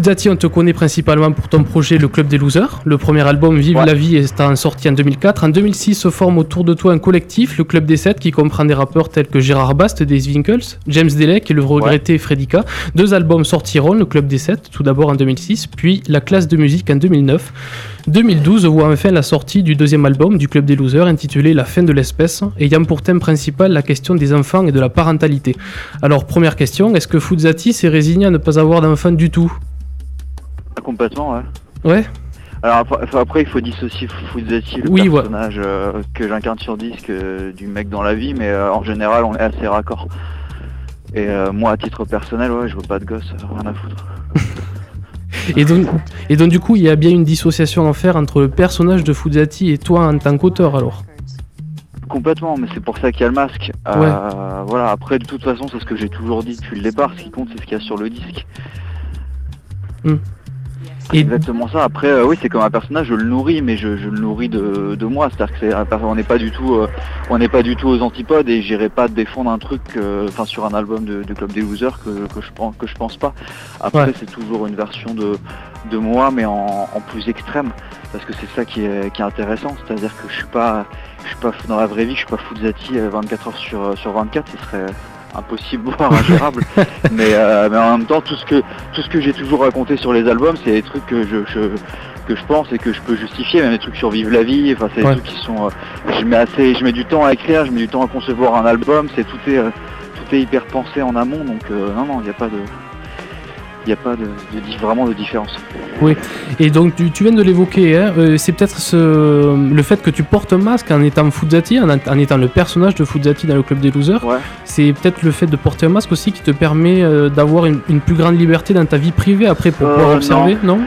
Alors, Fuzzati, on te connaît principalement pour ton projet Le Club des Losers. Le premier album, Vive Ouais. la vie, est en sorti en 2004. En 2006, se forme autour de toi un collectif, le Club des 7, qui comprend des rappeurs tels que Gérard Bast des Winkles, James Delec et le regretté Fredika. Deux albums sortiront, Le Club des 7, tout d'abord en 2006, puis La classe de musique en 2009. 2012 voit enfin la sortie du deuxième album du Club des Losers, intitulé La fin de l'espèce, ayant pour thème principal la question des enfants et de la parentalité. Alors, première question, est-ce que Fuzzati s'est résigné à ne pas avoir d'enfants du tout? Complètement, ouais. Ouais Alors après, il faut dissocier Fuzzati, le Oui, ouais. personnage euh, que j'incarne sur disque euh, du mec dans la vie, mais euh, en général on est assez raccord. Et moi à titre personnel, ouais, je veux pas de gosse, rien à foutre. Et donc, et donc, du coup, il y a bien une dissociation à faire entre le personnage de Fuzzati et toi en tant qu'auteur, alors? Complètement, mais c'est pour ça qu'il y a le masque. Euh, Voilà, après de toute façon c'est ce que j'ai toujours dit depuis le départ, ce qui compte c'est ce qu'il y a sur le disque. C'est Et exactement ça. Après, euh, oui, c'est comme un personnage, je le nourris, mais je, je le nourris de, de moi. C'est-à-dire que c'est on n'est pas du tout, euh, on n'est pas du tout aux antipodes et j'irai pas défendre un truc, euh, enfin sur un album de, de Club des Losers que, que je pense que je pense pas. Après, Ouais. c'est toujours une version de, de moi, mais en, en plus extrême, parce que c'est ça qui est, qui est intéressant. C'est-à-dire que je suis pas, je suis pas dans la vraie vie, je suis pas Fuzzati euh, 24 heures sur sur 24, ce serait impossible voire ingérable. mais, euh, mais en même temps, tout ce que tout ce que j'ai toujours raconté sur les albums, c'est des trucs que je, je- que je pense et que je peux justifier, même des trucs sur Vive la vie, enfin c'est des trucs qui sont euh, je mets assez je mets du temps à écrire, je mets du temps à concevoir un album, c'est tout est euh, tout est hyper pensé en amont donc non non, il n'y a pas de il n'y a pas de, vraiment de différence. Et donc tu, tu viens de l'évoquer, hein, euh, c'est peut-être ce, le fait que tu portes un masque en étant Fuzzati, en, en étant le personnage de Fuzzati dans le club des losers. Ouais. C'est peut-être le fait de porter un masque aussi qui te permet euh, d'avoir une, une plus grande liberté dans ta vie privée après pour Euh, pouvoir observer, non,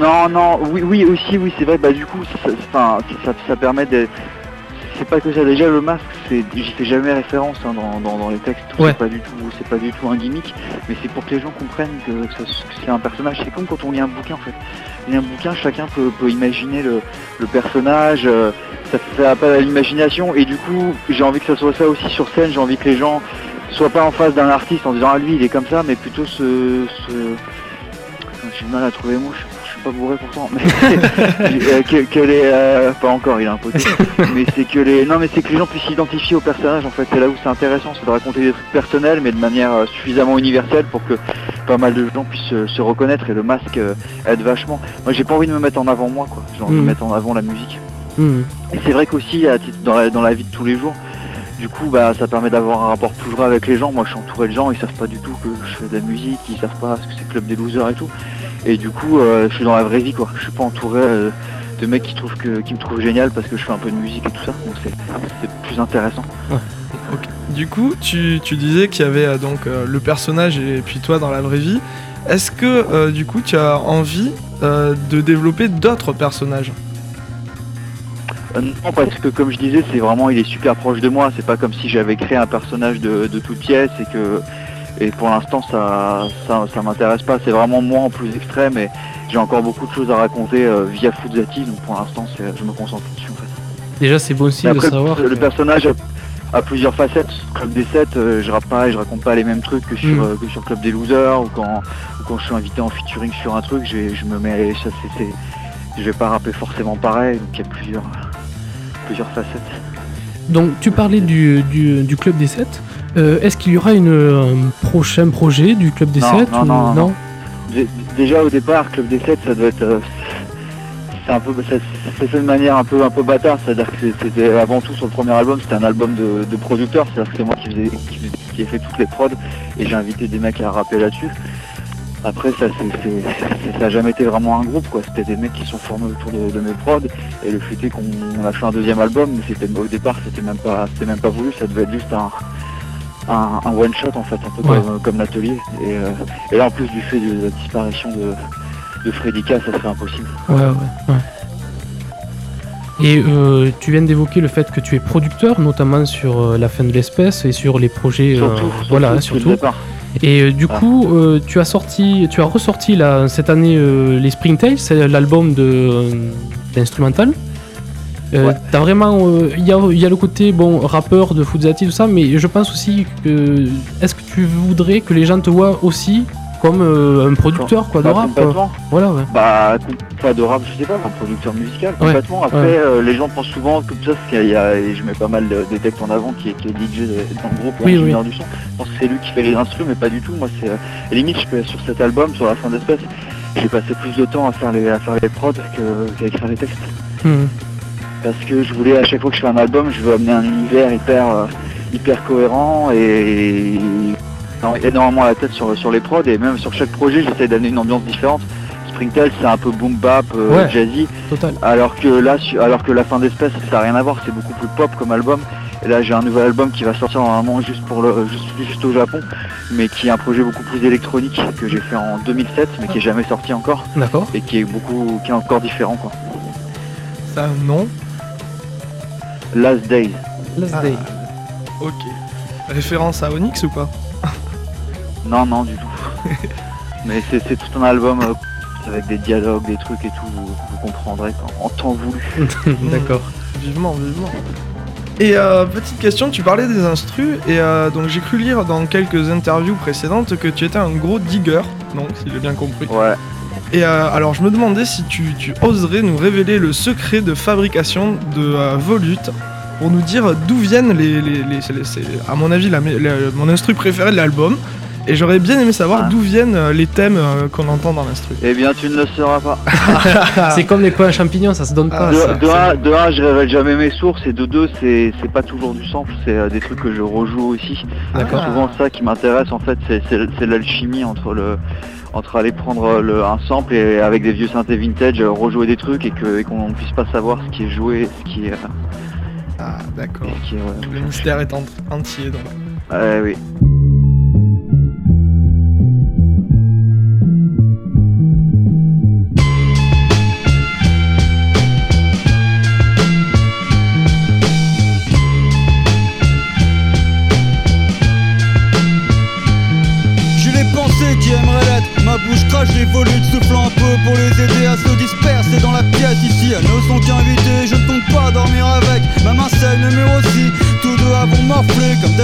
Non, non, oui, oui, aussi, oui, c'est vrai. Bah du coup, ça, ça- enfin, ça, ça permet de. C'est pas que ça. Déjà, le masque, c'est, j'y fais jamais référence hein, dans, dans, dans les textes. Ouais. C'est pas du tout, c'est pas du tout un gimmick. Mais c'est pour que les gens comprennent que, c'est un personnage. C'est comme quand on lit un bouquin, en fait. Un bouquin, chacun peut, peut imaginer le, le personnage. euh, ça fait appel à l'imagination. Et du coup, j'ai envie que ça soit ça aussi sur scène. J'ai envie que les gens soient pas en face d'un artiste en disant ah lui il est comme ça, mais plutôt ce, ce... j'ai du mal à trouver les pas bourré pourtant. Mais euh, que, que les euh, pas encore, il a un mais c'est que les non mais c'est que les gens puissent s'identifier au personnage. En fait, c'est là où c'est intéressant, c'est de raconter des trucs personnels, mais de manière euh, suffisamment universelle pour que pas mal de gens puissent se reconnaître et le masque aide vachement. Moi, j'ai pas envie de me mettre en avant moi, quoi. J'ai envie Mhm. de mettre en avant la musique. Mhm. Et c'est vrai qu'aussi, dans la, dans la vie de tous les jours, du coup, bah, ça permet d'avoir un rapport plus vrai avec les gens. Moi, je suis entouré de gens, ils savent pas du tout que je fais de la musique, ils savent pas ce que c'est Club des Losers et tout. Et du coup, euh, je suis dans la vraie vie, quoi. Je suis pas entouré euh, de mecs qui, trouvent que, qui me trouvent génial parce que je fais un peu de musique et tout ça. Donc, c'est plus intéressant. Du coup, tu, tu disais qu'il y avait euh, donc le personnage et puis toi dans la vraie vie. Est-ce que du coup tu as envie de développer d'autres personnages? Non, parce que comme je disais, c'est vraiment, il est super proche de moi. C'est pas comme si j'avais créé un personnage de, de toute pièce et que, et pour l'instant, ça, ça, ça m'intéresse pas. C'est vraiment moi en plus extrême et j'ai encore beaucoup de choses à raconter euh, via Fuzzati. Donc pour l'instant, je me concentre dessus en fait. Déjà, c'est bon aussi de savoir. le, le personnage a, a plusieurs facettes. Club des 7, euh, je rappe pas et je raconte pas les mêmes trucs que sur, Mm. euh, que sur Club des Losers ou quand, ou quand je suis invité en featuring sur un truc, je, je me mets, ça, c'est, c'est- je vais pas rapper forcément pareil. Donc il y a plusieurs, plusieurs facettes. Donc, tu parlais du, du, du club des 7. Est-ce qu'il y aura une, un prochain projet du club des Non, 7 non, ou... non, non. Dé- Déjà au départ, Club des 7, ça doit être. euh, c'est un peu, fait de manière un peu, un peu bâtard, c'est-à-dire que c'était avant tout sur le premier album, c'était un album de, de producteur, c'est-à-dire que c'est moi qui, faisais, qui, faisais- qui ai fait toutes les prods et j'ai invité des mecs à rapper là-dessus. Après, ça, c'est, c'est- c'est- ça a jamais été vraiment un groupe, quoi. C'était des mecs qui sont formés autour de, de mes prods et le fait est qu'on on a fait un deuxième album, mais c'était au départ, c'était même pas, c'était même pas voulu, ça devait être juste un, un, un one shot en fait, un peu Ouais. comme, comme l'atelier. Et, euh, et là, en plus du fait de la disparition de, de Fredika, ça serait impossible. Ouais, ouais, ouais. Et euh, tu viens d'évoquer le fait que tu es producteur, notamment sur euh, la fin de l'espèce et sur les projets. euh, Surtout, voilà, surtout. Et euh, du Ah. coup, euh, tu as sorti, tu as ressorti là, cette année euh, les Springtails, c'est l'album de euh, d'instrumental. Euh, Ouais. T'as vraiment, euh, il y, a, il y a le côté bon rappeur de Fuzzati tout ça, mais je pense aussi que est-ce que tu voudrais que les gens te voient aussi comme euh, un producteur quoi de Bah, rap. quoi. complètement. Voilà, ouais. Bah, pas de rap, je sais pas, un producteur musical, Ouais, complètement. Après, ouais. les gens pensent souvent que ça, parce qu'il y a, et je mets pas mal de- des textes en avant, qui est, qui est DJ dans le groupe, Oui, l'ingénieur du son. Je pense que c'est lui qui fait les instruments, mais pas du tout. Moi, c'est limite, je peux, sur cet album, sur la fin d'espèce, j'ai passé plus de temps à faire les, à faire les prods qu'à écrire les textes. Mhm. Parce que je voulais, à chaque fois que je fais un album, je veux amener un univers hyper, euh, hyper cohérent et non, énormément la tête sur, sur les prods et même sur chaque projet, j'essaie d'amener une ambiance différente. Springtail, c'est un peu boom bap, euh, Ouais. jazzy, Total. alors que là, alors que la fin d'espèce, ça n'a rien à voir, c'est beaucoup plus pop comme album. Et là, j'ai un nouvel album qui va sortir normalement juste pour le, juste, juste au Japon, mais qui est un projet beaucoup plus électronique que j'ai fait en 2007, mais qui est jamais sorti encore D'accord. et qui est beaucoup, qui est encore différent quoi. Un nom. Last Days. Last Ah, Day. ok. Référence à Onyx ou pas? Non, non, du tout. Mais c'est c'est tout un album euh, avec des dialogues, des trucs et tout, vous, vous comprendrez quand- en temps voulu. D'accord. Vivement, vivement. Et euh, petite question, tu parlais des instrus, et euh, donc j'ai cru lire dans quelques interviews précédentes que tu étais un gros digger, donc si j'ai bien compris. Ouais. Et euh, alors je me demandais si tu, oserais nous révéler le secret de fabrication de euh, Volute pour nous dire d'où viennent les... les, les- c'est, à mon avis mon instru préféré de l'album. Et j'aurais bien aimé savoir Ah. d'où viennent euh, les thèmes euh, qu'on entend dans l'instru. Eh bien, tu ne le sauras pas. C'est comme les points à champignons, ça se donne pas. Ah, ça. de, de un, de un, je révèle jamais mes sources, et de deux, c'est c'est pas toujours du sample, c'est euh, des trucs que je rejoue aussi. D'accord. C'est souvent ça qui m'intéresse, en fait, c'est l'alchimie entre le entre aller prendre le, un sample et avec des vieux synthés vintage rejouer des trucs et que- et qu'on ne puisse pas savoir ce qui est joué, ce qui est, Ah d'accord. est. Le mystère est en- entier donc. Ouais, oui.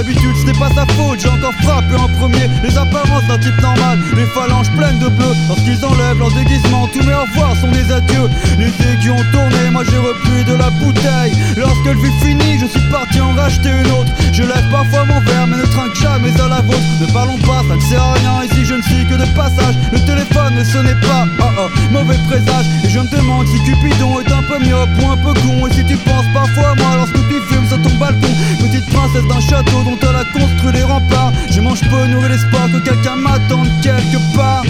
D'habitude ce n'est pas sa faute, j'ai encore frappé en premier. Les apparences d'un type normal, les phalanges pleines de bleu. Lorsqu'ils enlèvent leur déguisement, tous mes au revoir sont des adieux. Les aiguilles ont tourné, moi j'ai repris de la bouteille. Lorsque le fut fini, je suis parti en racheter une autre. Je lève parfois mon verre mais ne trinque jamais à la vôtre. Ne parlons pas, ça ne sert à rien. Ici je ne suis que de passage. Le téléphone ne sonnait pas, oh oh, mauvais présage. Et je me demande si Cupidon est un peu myope ou un peu con. Et si tu penses parfois à moi lorsque tu fumes sur ton balcon Petite princesse d'un château dont elle a construit les remparts. Je mange peu, nourrir l'espoir que quelqu'un m'attende quelque part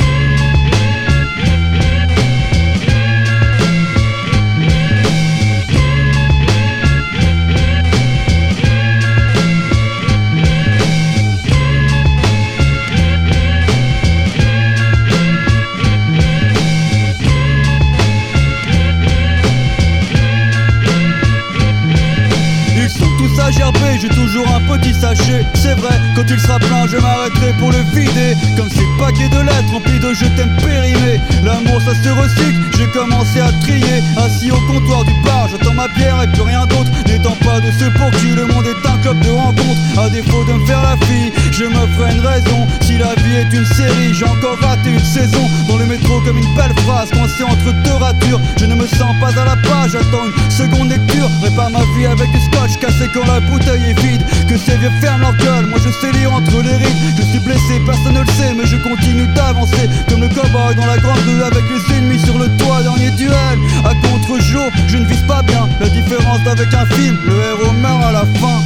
j'ai toujours un petit sachet. C'est vrai, quand il sera plein je m'arrêterai pour le vider. Comme ces paquets de lettres remplis de je t'aime périmés. L'amour ça se recycle, j'ai commencé à trier. Assis au comptoir du bar, j'attends ma bière et plus rien d'autre. N'étant pas de ceux pour qui le monde est un club de rencontres. À défaut de me faire la fille, je me ferai une raison. Si la vie est une série, j'ai encore raté une saison. Dans le métro comme une belle phrase coincée entre deux ratures. Je ne me sens pas à la page, j'attends une seconde lecture. Répare ma vie avec du scotch cassé quand la bouteille Que ces vieux ferment leur gueule, moi je sais lire entre les rides. Je suis blessé, personne ne le sait mais je continue d'avancer. Comme le cowboy dans la grande rue avec les ennemis sur le toit Dernier duel, à contre-jour, je ne vise pas bien La différence d'avec un film, le héros meurt à la fin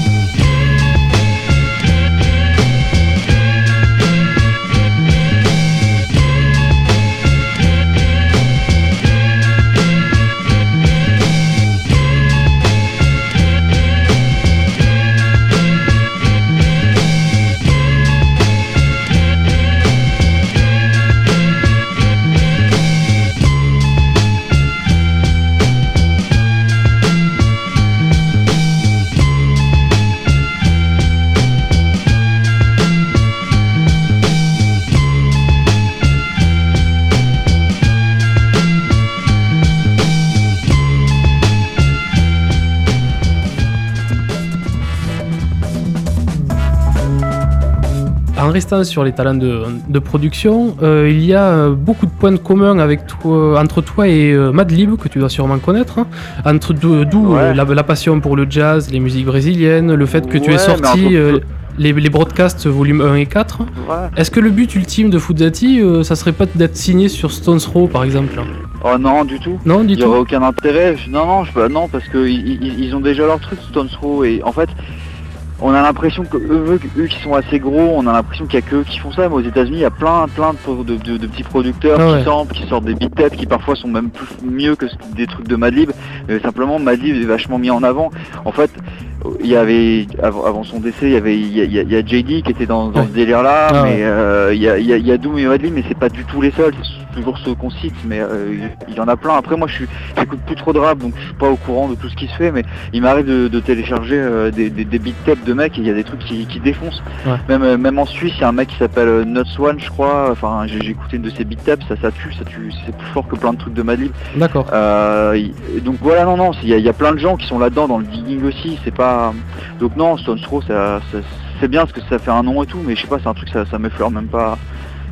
en restant sur les talents de, de production, euh, il y a euh, beaucoup de points communs avec toi, entre toi et euh, Madlib, que tu dois sûrement connaître. hein. Entre d'où Ouais. la, la passion pour le jazz, les musiques brésiliennes, le fait que tu aies sorti les, les broadcasts volume 1 et 4. Ouais. Est-ce que le but ultime de Fuzzati, euh, ça serait pas d'être signé sur Stones Row par exemple? Oh non, du tout. Non, du Il y aurait aucun intérêt. Non, non, je, bah, non, parce que ils, ils- ils ont déjà leur truc, Stones Throw, et en fait, on a l'impression que eux, eux qui sont assez gros, on a l'impression qu'il y a que eux qui font ça. Mais aux États-Unis, il y a plein, plein de, de- de- de petits producteurs Ah ouais. qui sortent des beat tapes, qui parfois sont même plus mieux que des trucs de Madlib. Mais simplement, Madlib est vachement mis en avant. En fait, il y avait avant, son décès, il y avait il y a, il y JD qui était dans, ce délire-là, Ah mais euh, il y, a, il y a- il y a Doom et Madlib, mais c'est pas du tout les seuls. Toujours ceux qu'on cite, mais euh, il y en a plein. Après, moi, je suis j'écoute plus trop de rap, donc je suis pas au courant de tout ce qui se fait, mais il m'arrive de, de télécharger euh, des, des, des beat tapes de mecs et il y a des trucs qui, qui défoncent. Ouais. Même, euh, même en Suisse, il y a un mec qui s'appelle Nuts One, je crois. Enfin, j'ai écouté une de ses beat tapes, ça, ça tue, ça tue. C'est plus fort que plein de trucs de Madlib. D'accord. Euh, donc voilà, non, non, il y, a- il y a plein de gens qui sont là-dedans dans le digging aussi. C'est pas. Donc non, Stones Throw, ça, ça- c'est bien parce que ça fait un nom et tout, mais je sais pas, c'est un truc ça, ça m'effleure même pas.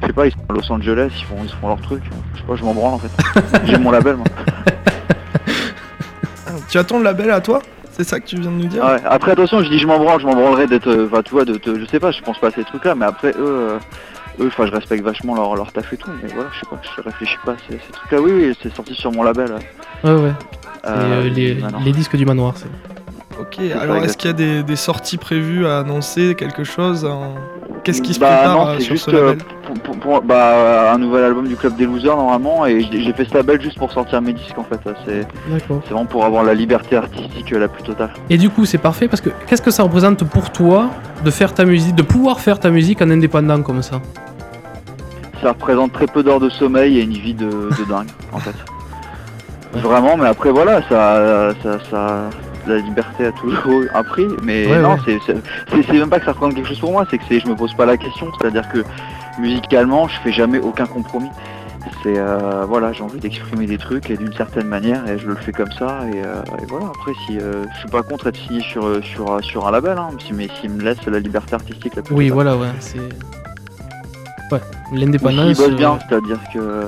Je sais pas, ils sont à Los Angeles, ils font, ils font leur truc. Je sais pas, je m'en branle en fait. J'ai mon label moi. Tu as ton label à toi? C'est ça que tu viens de nous dire? Ouais. Après attention, je dis je m'en branle, je m'en branlerai d'être. euh, Enfin, tu vois, de, te- je sais pas, je pense pas à ces trucs-là, mais après eux. euh, eux, enfin, je respecte vachement leur, leur taf et tout, mais voilà, je sais pas, je réfléchis pas à ces, ces trucs-là. Oui, oui, c'est sorti sur mon label. Ouais, ouais. Euh, euh, les, disques du manoir, c'est. Ok, alors est-ce qu'il y a des, des sorties prévues à annoncer, quelque chose en- Qu'est-ce qui se bah, prépare non, euh, c'est sur juste ce label euh, pour, pour- pour- bah, un nouvel album du Club des Losers normalement et j'ai fait ce label juste pour sortir mes disques en fait. C'est vraiment pour avoir la liberté artistique euh, la plus totale. Et du coup, c'est parfait parce que qu'est-ce que ça représente pour toi de faire ta musique, de pouvoir faire ta musique en indépendant comme ça? Ça représente très peu d'heures de sommeil et une vie de, de dingue en fait. Vraiment, mais après voilà, ça, ça, ça, la liberté a toujours un prix, mais Ouais, non, ouais. c'est- même pas que ça représente quelque chose pour moi, c'est que c'est- je me pose pas la question, c'est-à-dire que musicalement, je fais jamais aucun compromis. C'est euh, voilà, j'ai envie d'exprimer des trucs et d'une certaine manière et je le fais comme ça et, euh, et voilà. Après, si euh, je suis pas contre être signé sur euh, sur sur un label, hein, si, mais s'il me laisse la liberté artistique la plus Oui, voilà, ouais. C'est. Ouais, Ou l'indépendance. bossent bien, c'est-à-dire que.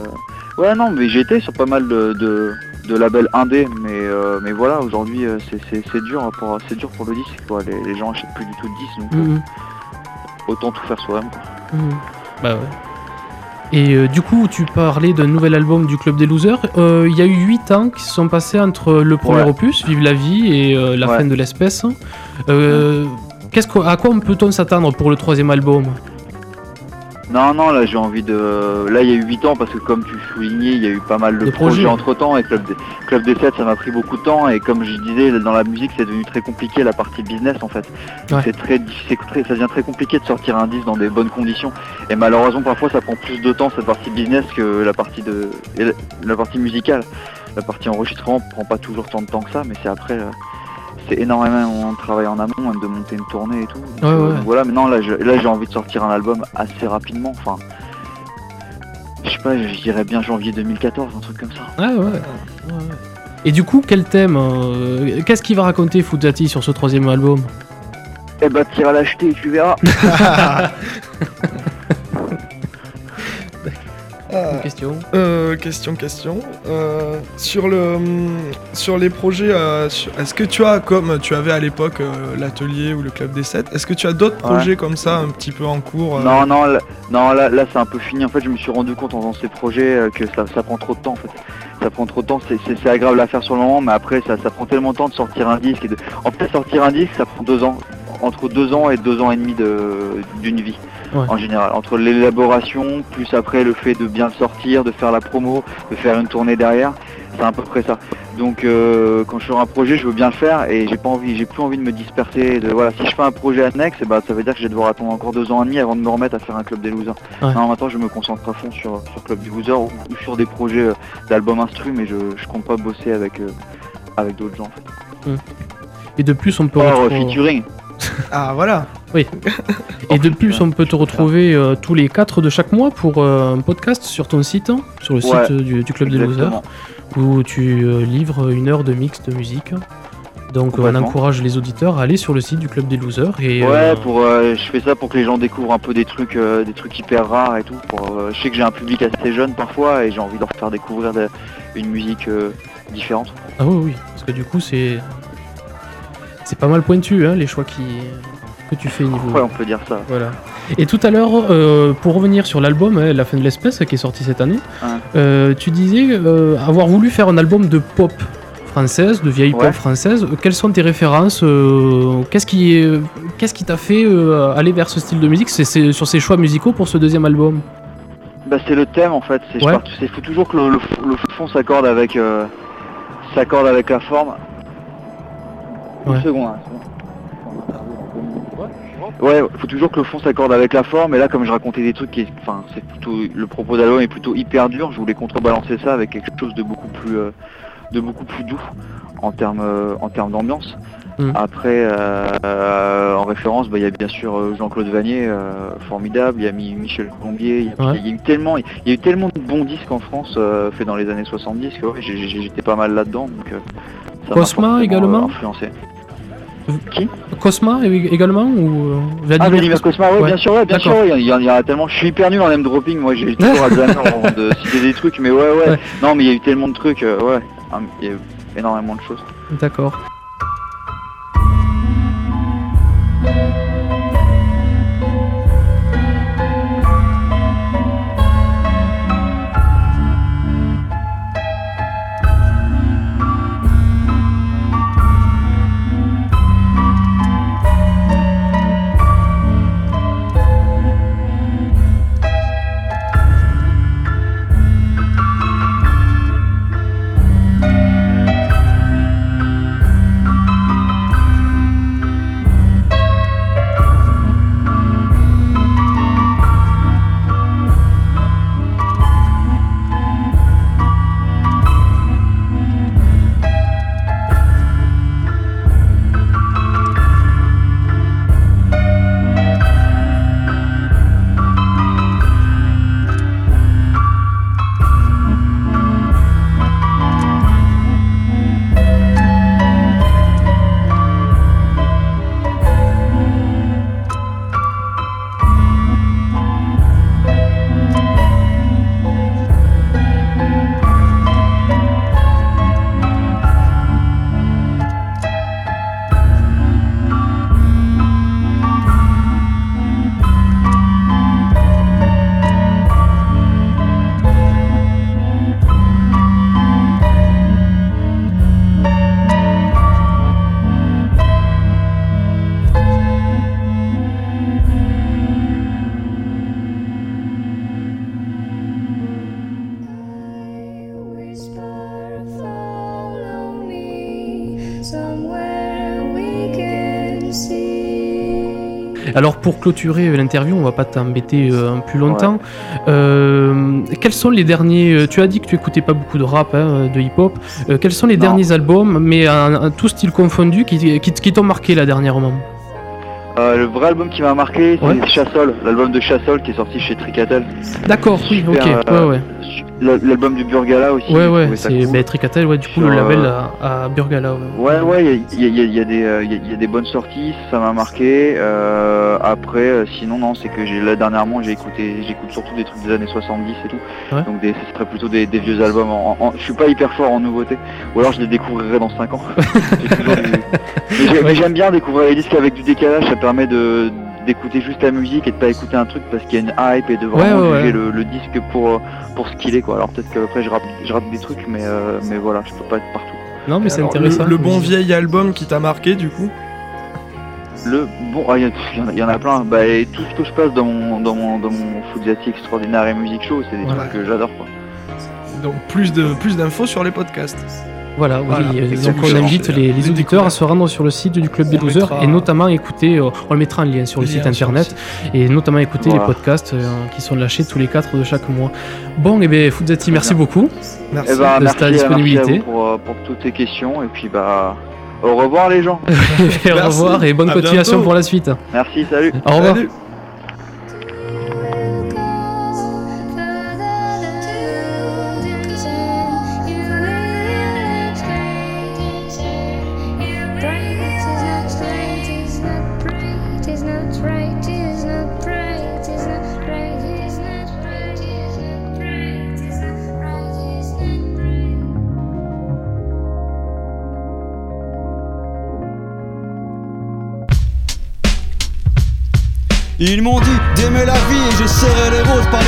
Ouais, non, mais été sur pas mal de, de, de labels indés, mais, euh, mais voilà, aujourd'hui, euh, c'est- c'est c'est dur, pour, c'est dur pour le disque, quoi. Les, les gens achètent plus du tout de disques, donc euh, mhm, autant tout faire soi-même, quoi. mhm. Bah ouais. Et euh, du coup, tu parlais d'un nouvel album du Club des Losers. Euh, Il y a eu 8 ans qui se sont passés entre le premier Ouais. opus, Vive la vie, et euh, la Ouais. fin de l'espèce. Euh, qu'est-ce que, à quoi peut-on s'attendre pour le troisième album? Non, non, là, j'ai envie de. Là, il y a eu 8 ans, parce que comme tu soulignais, il y a eu pas mal de projets. projets entre temps, et Club des, Club des 7, ça m'a pris beaucoup de temps, et comme je disais, dans la musique, c'est devenu très compliqué la partie business, en fait. Ouais. C'est très, très- ça devient très compliqué de sortir un disque dans des bonnes conditions. Et malheureusement, parfois, ça prend plus de temps cette partie business que la partie de, la partie musicale. La partie enregistrement prend pas toujours tant de temps que ça, mais c'est après, euh, c'est énormément de travail en amont, même de monter une tournée et tout. Donc, Ouais, euh, ouais. donc voilà, maintenant là, j'ai envie de sortir un album assez rapidement. Enfin, je sais pas, je dirais bien janvier 2014, un truc comme ça. Ah ouais. ouais, ouais. Et du coup, quel thème euh, Qu'est-ce qu'il va raconter Fuzzati sur ce troisième album? Eh bah, tire à l'acheter, tu verras. Ah, Une question. euh, question, question. Euh, sur, le, hum, sur les projets, euh, est-ce que tu as, comme tu avais à l'époque euh, l'atelier ou le club des 7, est-ce que tu as d'autres Ouais. projets comme ça un petit peu en cours euh, Non, non, là, non, là, là c'est un peu fini. En fait, je me suis rendu compte en faisant ces projets euh, que ça, ça prend trop de temps. En fait, ça prend trop de temps. C'est- agréable à faire sur le moment, mais après, ça, ça prend tellement de temps de sortir un disque. Et de... En fait, sortir un disque, ça prend deux ans, entre deux ans et deux ans et demi de- d'une vie. Ouais. En général, entre l'élaboration, plus après le fait de bien sortir, de faire la promo, de faire une tournée derrière, c'est à peu près ça. Donc euh, quand je fais un projet, je veux bien le faire et j'ai pas envie, j'ai plus envie de me disperser. De voilà, si je fais un projet annexe, eh ben, ça veut dire que je vais devoir attendre encore deux ans et demi avant de me remettre à faire un club des losers. Ouais. Non, maintenant je me concentre à fond sur, sur club des losers ou, ou sur des projets euh, d'albums instru, mais je, je compte pas bosser avec euh, avec d'autres gens. En fait. Et de plus, on peut Or, retrouver... featuring. Ah voilà. Et de plus, on peut te retrouver euh, tous les 4 de chaque mois pour euh, un podcast sur ton site, hein, sur le Ouais, site du, du Club des Losers, Exactement. où tu euh, livres une heure de mix de musique. Donc on Complètement. encourage les auditeurs à aller sur le site du Club des Losers et Ouais, euh, pour, euh, je fais ça pour que les gens découvrent un peu des trucs, euh, des trucs hyper rares et tout. Pour, euh, je sais que j'ai un public assez jeune parfois et j'ai envie de leur faire découvrir de- une musique euh, différente. Ah oui, oui, parce que du coup c'est c'est pas mal pointu hein, les choix qui que tu fais niveau. Ouais, on peut dire ça. Voilà. Et tout à l'heure, euh, pour revenir sur l'album hein, La fin de l'espèce qui est sorti cette année, Ouais. euh, tu disais euh, avoir voulu faire un album de pop française, de vieille Ouais. pop française. Quelles sont tes références Qu'est-ce qui est- qu'est-ce qui t'a fait aller vers ce style de musique C'est sur ces choix musicaux pour ce deuxième album? Bah c'est le thème en fait. C'est, Ouais. c'est- faut toujours que le, le fond s'accorde avec, s'accorde avec la forme. Une Ouais. seconde. hein. Ouais, faut toujours que le fond s'accorde avec la forme. Et là, comme je racontais des trucs qui, enfin, c'est plutôt le propos d'album est plutôt hyper dur. Je voulais contrebalancer ça avec quelque chose de beaucoup plus, euh, de beaucoup plus doux en termes, euh, en termes d'ambiance. Mm. Après, euh, en référence, bah, il y a bien sûr Jean-Claude Vanier, euh, formidable. Il y a Mi- Michel Colombier. Il y, a- Ouais. il y a eu tellement, il y a eu tellement de bons disques en France euh, faits dans les années 70 que ouais, j'étais pas mal là-dedans. Donc, euh, ça m'a Cosma également? euh, influencé. Cosma également ou euh, Ah, Vladimir Cosma, Ouais. bien sûr, ouais, bien sûr, il y, en- il y en a tellement. Je suis hyper nul en name dropping, moi j'ai toujours avant de citer des trucs, mais ouais, ouais. Ouais. Non, mais il y a eu tellement de trucs, euh, ouais. Ah, Il y a eu énormément de choses. D'accord. Alors pour clôturer l'interview, on va pas t'embêter euh, plus longtemps. Euh, quels sont les derniers euh, Tu as dit que tu écoutais pas beaucoup de rap, hein, de hip-hop. Euh, quels sont les Non. derniers albums, mais un, un- tout style confondu, qui, qui, qui t'ont marqué là dernièrement? Euh, le vrai album qui m'a marqué, c'est Ouais. Chassol, l'album de Chassol qui est sorti chez Tricatel. D'accord, oui, ok, euh, ouais, ouais. L'album du Burgala aussi. Ouais, ouais, c'est cool. bah, Tricatel, ouais, du coup Sur, le label euh, à, à Burgala. Ouais, ouais, il y a, il y a- il y a des, il y y a des bonnes sorties, ça m'a marqué. Euh, après, sinon, non, c'est que là dernièrement, j'ai écouté, j'écoute surtout des trucs des années 70 et tout. Ouais. Donc, des, ce serait plutôt des, des vieux albums. En, en- je suis pas hyper fort en nouveauté, ou alors je les découvrirai dans 5 ans. Mais j'ai- mais j'aime bien découvrir les disques avec du décalage, ça permet de d'écouter juste la musique et de pas écouter un truc parce qu'il y a une hype et de vraiment Ouais, ouais, juger ouais. Le, le disque pour pour ce qu'il est quoi. Alors peut-être qu'après je rate, je rate des trucs, mais euh, mais voilà, je peux pas être partout. Non, mais c'est intéressant. Le, le bon vieil album qui t'a marqué du coup? Le bon, ah, il y, en a- il y en a plein. Bah, et tout ce que je passe dans mon dans mon dans mon extraordinaire et music show, c'est des Voilà. trucs que j'adore quoi. Donc plus de plus d'infos sur les podcasts. Voilà, oui, Voilà, euh, donc on invite les, auditeurs à se rendre sur le site du Club des On Losers mettra- et notamment écouter, euh, on le mettra en lien sur le Lien site internet, site. et notamment écouter Voilà. les podcasts euh, qui sont lâchés tous les quatre de chaque mois. Bon, et bien Foudzati, merci bien. beaucoup. Merci. Eh ben, de merci, ta merci à disponibilité. vous pour, pour toutes tes questions et puis bah au revoir les gens. Et au Merci. revoir et bonne À continuation bientôt. pour la suite. Merci, salut. Au revoir. Salut.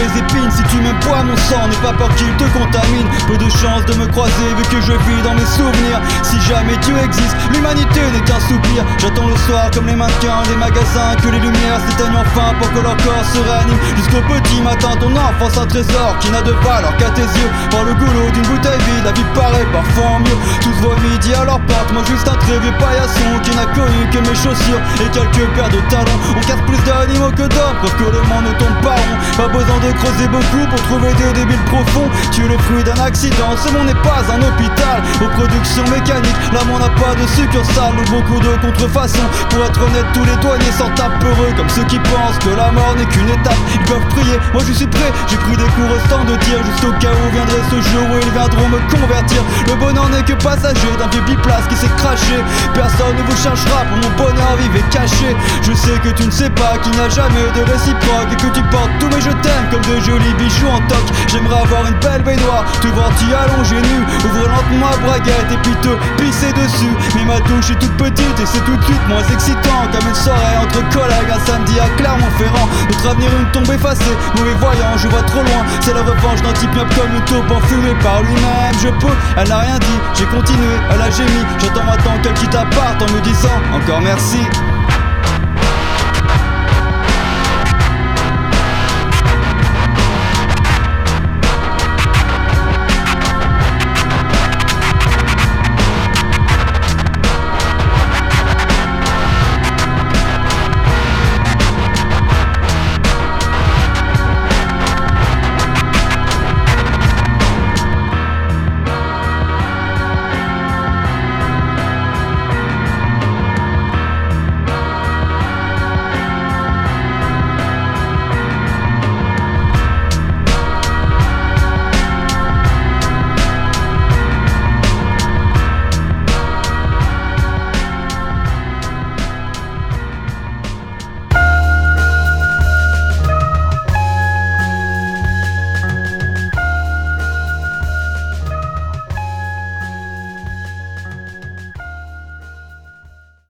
Les épines. Si tu m'aimes pas mon sang, n'aie pas peur qu'il te contamine. Peu de chance de me croiser vu que je vis dans mes souvenirs. Si jamais Dieu existe, l'humanité n'est qu'un soupir. J'attends le soir comme les mannequins des magasins que les lumières s'éteignent enfin pour que leur corps se réanime. Jusqu'au petit matin, ton enfance un trésor qui n'a de valeur qu'à tes yeux. Par le goulot d'une bouteille vide, la vie paraît parfois mieux. Tous voient midi à leur porte, moi juste un très vieux paillasson qui n'a connu que mes chaussures et quelques paires de talons. On casse plus d'animaux que d'hommes, parce que le monde ne tombe pas rond. Pas besoin de creuser beaucoup pour trouver des débiles profonds. Tu es le fruit d'un accident, ce monde n'est pas un hôpital. Aux productions mécaniques, l'amour n'a pas de succursale ou beaucoup de contrefaçons. Pour être honnête, tous les douaniers sont heureux comme ceux qui pensent que la mort n'est qu'une étape. Ils peuvent prier, moi je suis prêt. J'ai pris des cours restant de tir, juste au cas où viendrait ce jour où ils viendront me convertir. Le bonheur n'est que passager d'un vieux biplace qui s'est craché. Personne ne vous cherchera pour mon bonheur vive et caché. Je sais que tu ne sais pas qu'il n'y a jamais de réciproque et que tu portes tous mes je t'aime comme de jolis bijoux en toc. J'aimerais avoir une belle baignoire, te voir t'y allonger nu, ouvrir lentement ma braguette et puis te pisser dessus. Mais ma douche est toute petite et c'est tout de suite moins excitant comme une soirée entre collègues un samedi à Clermont-Ferrand. Notre avenir une tombe effacée, mauvais voyant, je vois trop loin. C'est la revanche d'un type comme une taupe enfumée par lui-même. Je peux, elle n'a rien dit, j'ai continué, elle a gémi. J'attends maintenant qu'elle quitte appart en me disant encore merci.